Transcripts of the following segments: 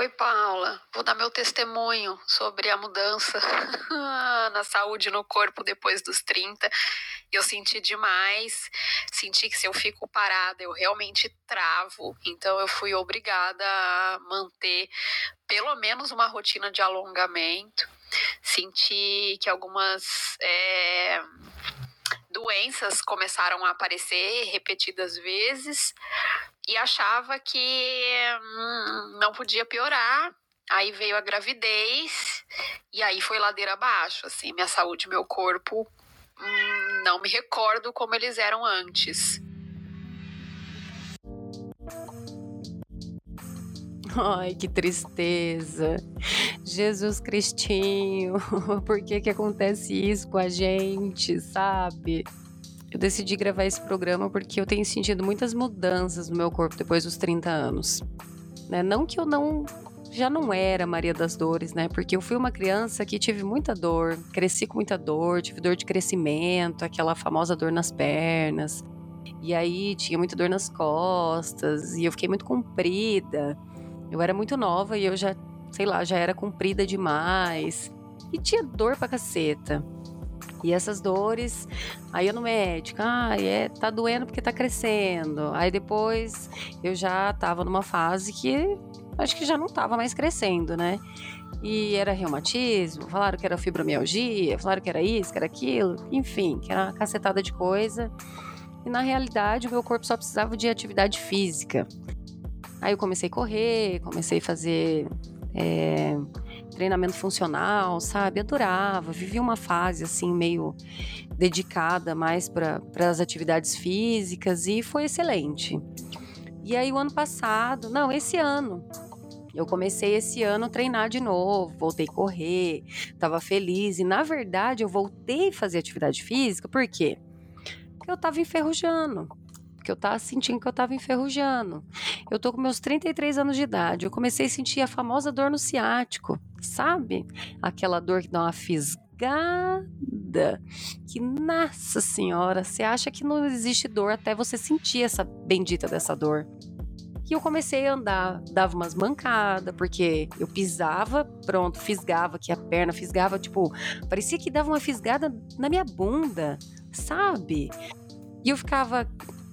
Oi, Paula. Vou dar meu testemunho sobre a mudança na saúde no corpo depois dos 30. Eu senti demais, senti que se eu fico parada, eu realmente travo. Então, eu fui obrigada a manter pelo menos uma rotina de alongamento. Senti que algumas. É doenças começaram a aparecer repetidas vezes e achava que hum, não podia piorar. Aí veio a gravidez e aí foi ladeira abaixo, assim, minha saúde, meu corpo, hum, não me recordo como eles eram antes. Ai, que tristeza. Jesus Cristinho, por que que acontece isso com a gente, sabe? Eu decidi gravar esse programa porque eu tenho sentido muitas mudanças no meu corpo depois dos 30 anos. Né? Não que eu não já não era Maria das Dores, né? Porque eu fui uma criança que tive muita dor, cresci com muita dor, tive dor de crescimento, aquela famosa dor nas pernas. E aí tinha muita dor nas costas, e eu fiquei muito comprida. Eu era muito nova e eu já, sei lá, já era comprida demais. E tinha dor pra caceta. E essas dores, aí eu no médico, ah, é, tá doendo porque tá crescendo. Aí depois eu já tava numa fase que acho que já não tava mais crescendo, né? E era reumatismo, falaram que era fibromialgia, falaram que era isso, que era aquilo, enfim, que era uma cacetada de coisa. E na realidade o meu corpo só precisava de atividade física. Aí eu comecei a correr, comecei a fazer é, treinamento funcional, sabe? Adorava, vivi uma fase assim meio dedicada mais para as atividades físicas e foi excelente. E aí o ano passado, não, esse ano, eu comecei esse ano a treinar de novo, voltei a correr, estava feliz e na verdade eu voltei a fazer atividade física, por quê? Porque eu estava enferrujando porque eu tava sentindo que eu tava enferrujando. Eu tô com meus 33 anos de idade, eu comecei a sentir a famosa dor no ciático, sabe? Aquela dor que dá uma fisgada, que, nossa senhora, você acha que não existe dor até você sentir essa bendita dessa dor. E eu comecei a andar, dava umas mancadas, porque eu pisava, pronto, fisgava aqui a perna, fisgava, tipo, parecia que dava uma fisgada na minha bunda, sabe? E eu ficava,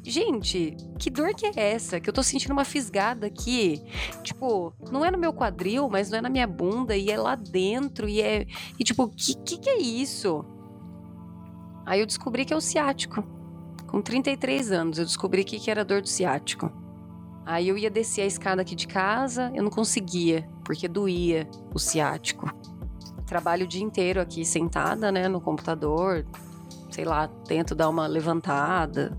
gente, que dor que é essa? Que eu tô sentindo uma fisgada aqui. Tipo, não é no meu quadril, mas não é na minha bunda, e é lá dentro, e é. E tipo, que que, que é isso? Aí eu descobri que é o ciático. Com 33 anos, eu descobri que, que era dor do ciático. Aí eu ia descer a escada aqui de casa, eu não conseguia, porque doía o ciático. Trabalho o dia inteiro aqui sentada, né, no computador, sei lá, tento dar uma levantada,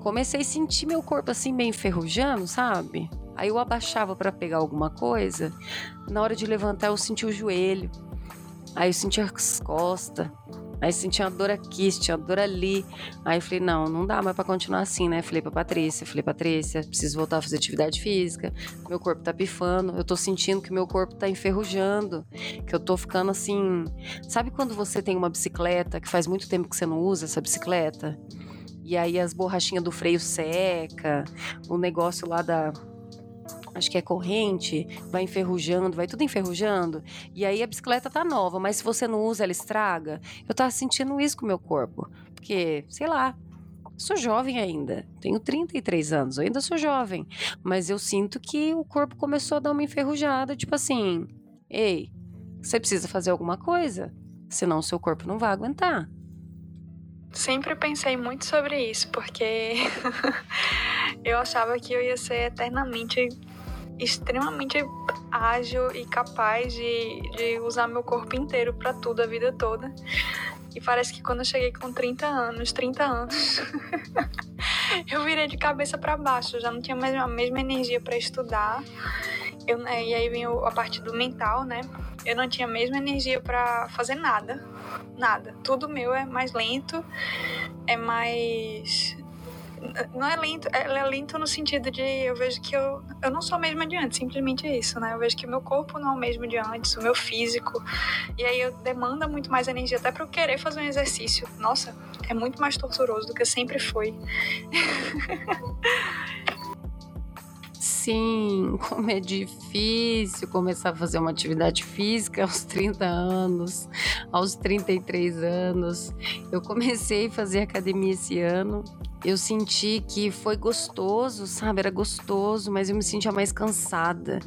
comecei a sentir meu corpo assim meio enferrujando, sabe? Aí eu abaixava para pegar alguma coisa, na hora de levantar eu sentia o joelho, aí eu sentia as costas, aí sentia uma dor aqui, sentia uma dor ali. Aí eu falei, não, não dá mais pra continuar assim, né? Falei pra Patrícia, falei, Patrícia, preciso voltar a fazer atividade física, meu corpo tá pifando, eu tô sentindo que meu corpo tá enferrujando, que eu tô ficando assim. Sabe quando você tem uma bicicleta que faz muito tempo que você não usa essa bicicleta? E aí as borrachinhas do freio seca, o negócio lá da acho que é corrente, vai enferrujando, vai tudo enferrujando. E aí a bicicleta tá nova, mas se você não usa, ela estraga. Eu tava sentindo isso com o meu corpo. Porque, sei lá, sou jovem ainda, tenho 33 anos, eu ainda sou jovem, mas eu sinto que o corpo começou a dar uma enferrujada, tipo assim: "Ei, você precisa fazer alguma coisa, senão o seu corpo não vai aguentar". Sempre pensei muito sobre isso, porque eu achava que eu ia ser eternamente, extremamente ágil e capaz de, de usar meu corpo inteiro para tudo a vida toda. E parece que quando eu cheguei com 30 anos, 30 anos, eu virei de cabeça para baixo, já não tinha mais a mesma energia para estudar. Eu, né, e aí vem a parte do mental, né? Eu não tinha a mesma energia para fazer nada. Nada. Tudo meu é mais lento, é mais não é lento, é, é lento no sentido de eu vejo que eu, eu não sou a mesma de antes, simplesmente é isso, né? Eu vejo que meu corpo não é o mesmo de antes, o meu físico, e aí eu demanda muito mais energia, até para eu querer fazer um exercício. Nossa, é muito mais torturoso do que sempre foi. assim como é difícil começar a fazer uma atividade física aos 30 anos, aos 33 anos. Eu comecei a fazer academia esse ano. Eu senti que foi gostoso, sabe? Era gostoso, mas eu me sentia mais cansada.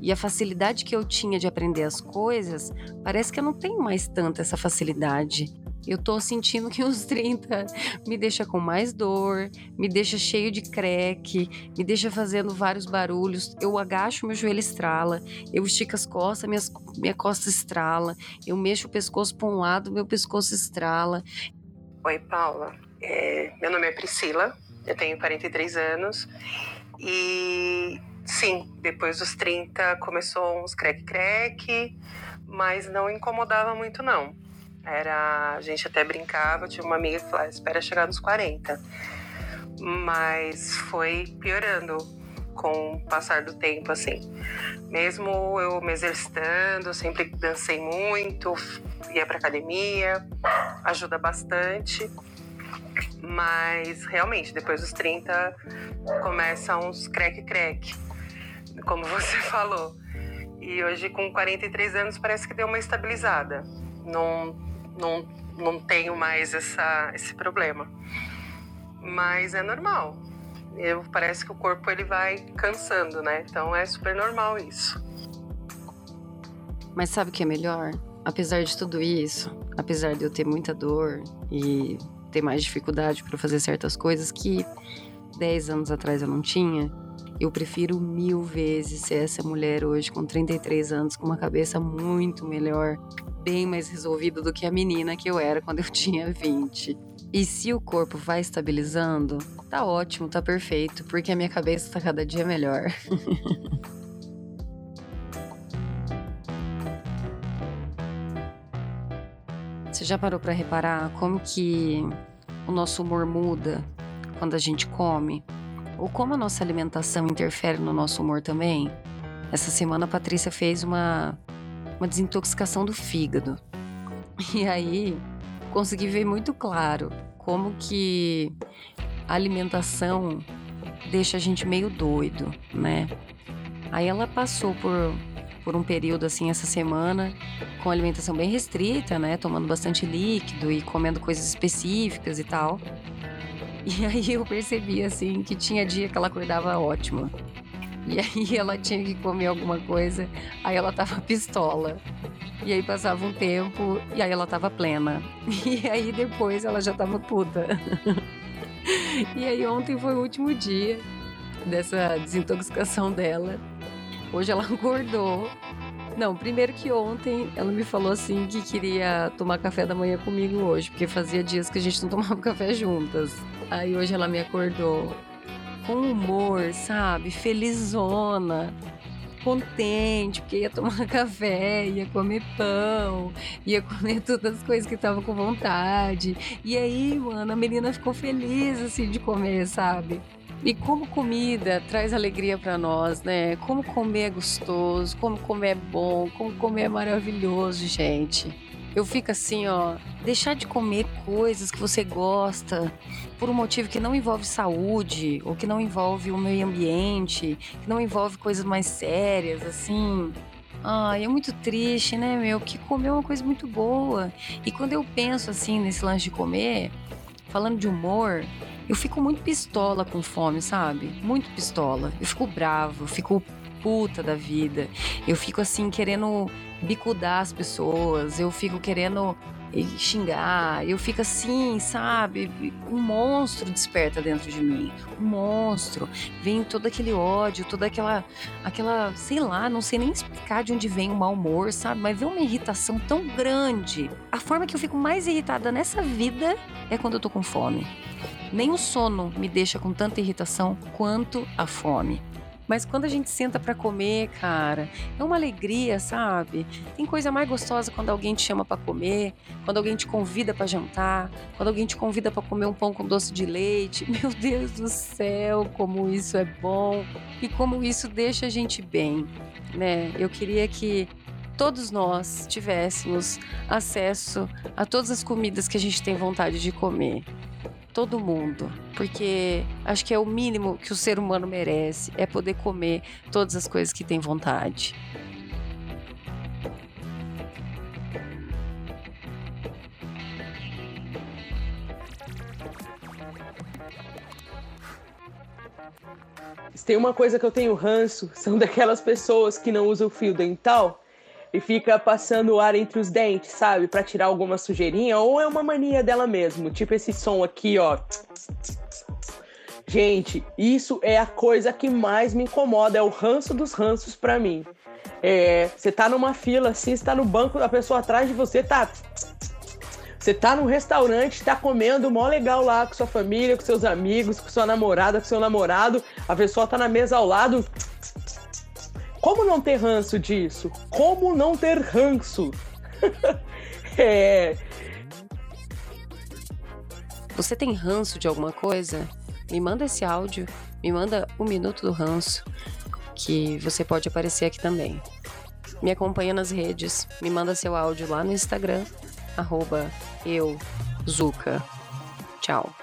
E a facilidade que eu tinha de aprender as coisas, parece que eu não tenho mais tanta essa facilidade. Eu tô sentindo que os 30 me deixa com mais dor, me deixa cheio de creque, me deixa fazendo vários barulhos. Eu agacho, meu joelho estrala, eu estico as costas, minhas, minha costa estrala, eu mexo o pescoço para um lado, meu pescoço estrala. Oi, Paula. É, meu nome é Priscila, eu tenho 43 anos e sim, depois dos 30 começou uns creque-creque, mas não incomodava muito não. Era, a gente até brincava, tinha uma amiga que falava, espera chegar nos 40. Mas foi piorando com o passar do tempo, assim. Mesmo eu me exercitando, sempre dancei muito, ia pra academia, ajuda bastante. Mas realmente, depois dos 30, começa uns creque-creque, como você falou. E hoje, com 43 anos, parece que deu uma estabilizada. Não, não, não tenho mais essa, esse problema. Mas é normal. Eu, parece que o corpo ele vai cansando, né? Então é super normal isso. Mas sabe o que é melhor? Apesar de tudo isso, apesar de eu ter muita dor e ter mais dificuldade para fazer certas coisas que 10 anos atrás eu não tinha, eu prefiro mil vezes ser essa mulher hoje com 33 anos, com uma cabeça muito melhor, bem mais resolvida do que a menina que eu era quando eu tinha 20. E se o corpo vai estabilizando, tá ótimo, tá perfeito, porque a minha cabeça tá cada dia melhor. Você já parou para reparar como que o nosso humor muda quando a gente come? Ou como a nossa alimentação interfere no nosso humor também? Essa semana a Patrícia fez uma uma desintoxicação do fígado. E aí consegui ver muito claro como que a alimentação deixa a gente meio doido, né? Aí ela passou por, por um período assim essa semana com alimentação bem restrita, né? Tomando bastante líquido e comendo coisas específicas e tal. E aí eu percebi assim que tinha dia que ela acordava ótima. E aí ela tinha que comer alguma coisa, aí ela tava pistola. E aí passava um tempo e aí ela tava plena. E aí depois ela já tava puta. E aí ontem foi o último dia dessa desintoxicação dela. Hoje ela acordou. Não, primeiro que ontem ela me falou assim que queria tomar café da manhã comigo hoje, porque fazia dias que a gente não tomava café juntas. Aí hoje ela me acordou com humor, sabe? Felizona, contente, porque ia tomar café, ia comer pão, ia comer todas as coisas que tava com vontade. E aí, mano, a menina ficou feliz assim de comer, sabe? E como comida traz alegria para nós, né? Como comer é gostoso, como comer é bom, como comer é maravilhoso, gente. Eu fico assim, ó, deixar de comer coisas que você gosta por um motivo que não envolve saúde ou que não envolve o meio ambiente, que não envolve coisas mais sérias, assim. Ai, é muito triste, né, meu? Porque comer é uma coisa muito boa. E quando eu penso assim nesse lance de comer, falando de humor, eu fico muito pistola com fome, sabe? Muito pistola. Eu fico bravo, eu fico puta da vida. Eu fico assim querendo bicudar as pessoas, eu fico querendo xingar, eu fico assim, sabe? Um monstro desperta dentro de mim. Um monstro. Vem todo aquele ódio, toda aquela, aquela, sei lá, não sei nem explicar de onde vem o mau humor, sabe? Mas vem uma irritação tão grande. A forma que eu fico mais irritada nessa vida é quando eu tô com fome. Nem o sono me deixa com tanta irritação quanto a fome. Mas quando a gente senta para comer, cara, é uma alegria, sabe? Tem coisa mais gostosa quando alguém te chama para comer, quando alguém te convida para jantar, quando alguém te convida para comer um pão com doce de leite. Meu Deus do céu, como isso é bom e como isso deixa a gente bem, né? Eu queria que todos nós tivéssemos acesso a todas as comidas que a gente tem vontade de comer todo mundo, porque acho que é o mínimo que o ser humano merece, é poder comer todas as coisas que tem vontade. tem uma coisa que eu tenho ranço, são daquelas pessoas que não usam fio dental e fica passando o ar entre os dentes, sabe? para tirar alguma sujeirinha, ou é uma mania dela mesmo, tipo esse som aqui, ó. Gente, isso é a coisa que mais me incomoda, é o ranço dos ranços para mim. É, você tá numa fila assim, você tá no banco da pessoa atrás de você, tá você tá num restaurante, tá comendo mó legal lá com sua família, com seus amigos, com sua namorada, com seu namorado, a pessoa tá na mesa ao lado. Como não ter ranço disso? Como não ter ranço? é. Você tem ranço de alguma coisa? Me manda esse áudio, me manda um minuto do ranço, que você pode aparecer aqui também. Me acompanha nas redes, me manda seu áudio lá no Instagram, arroba. Tchau.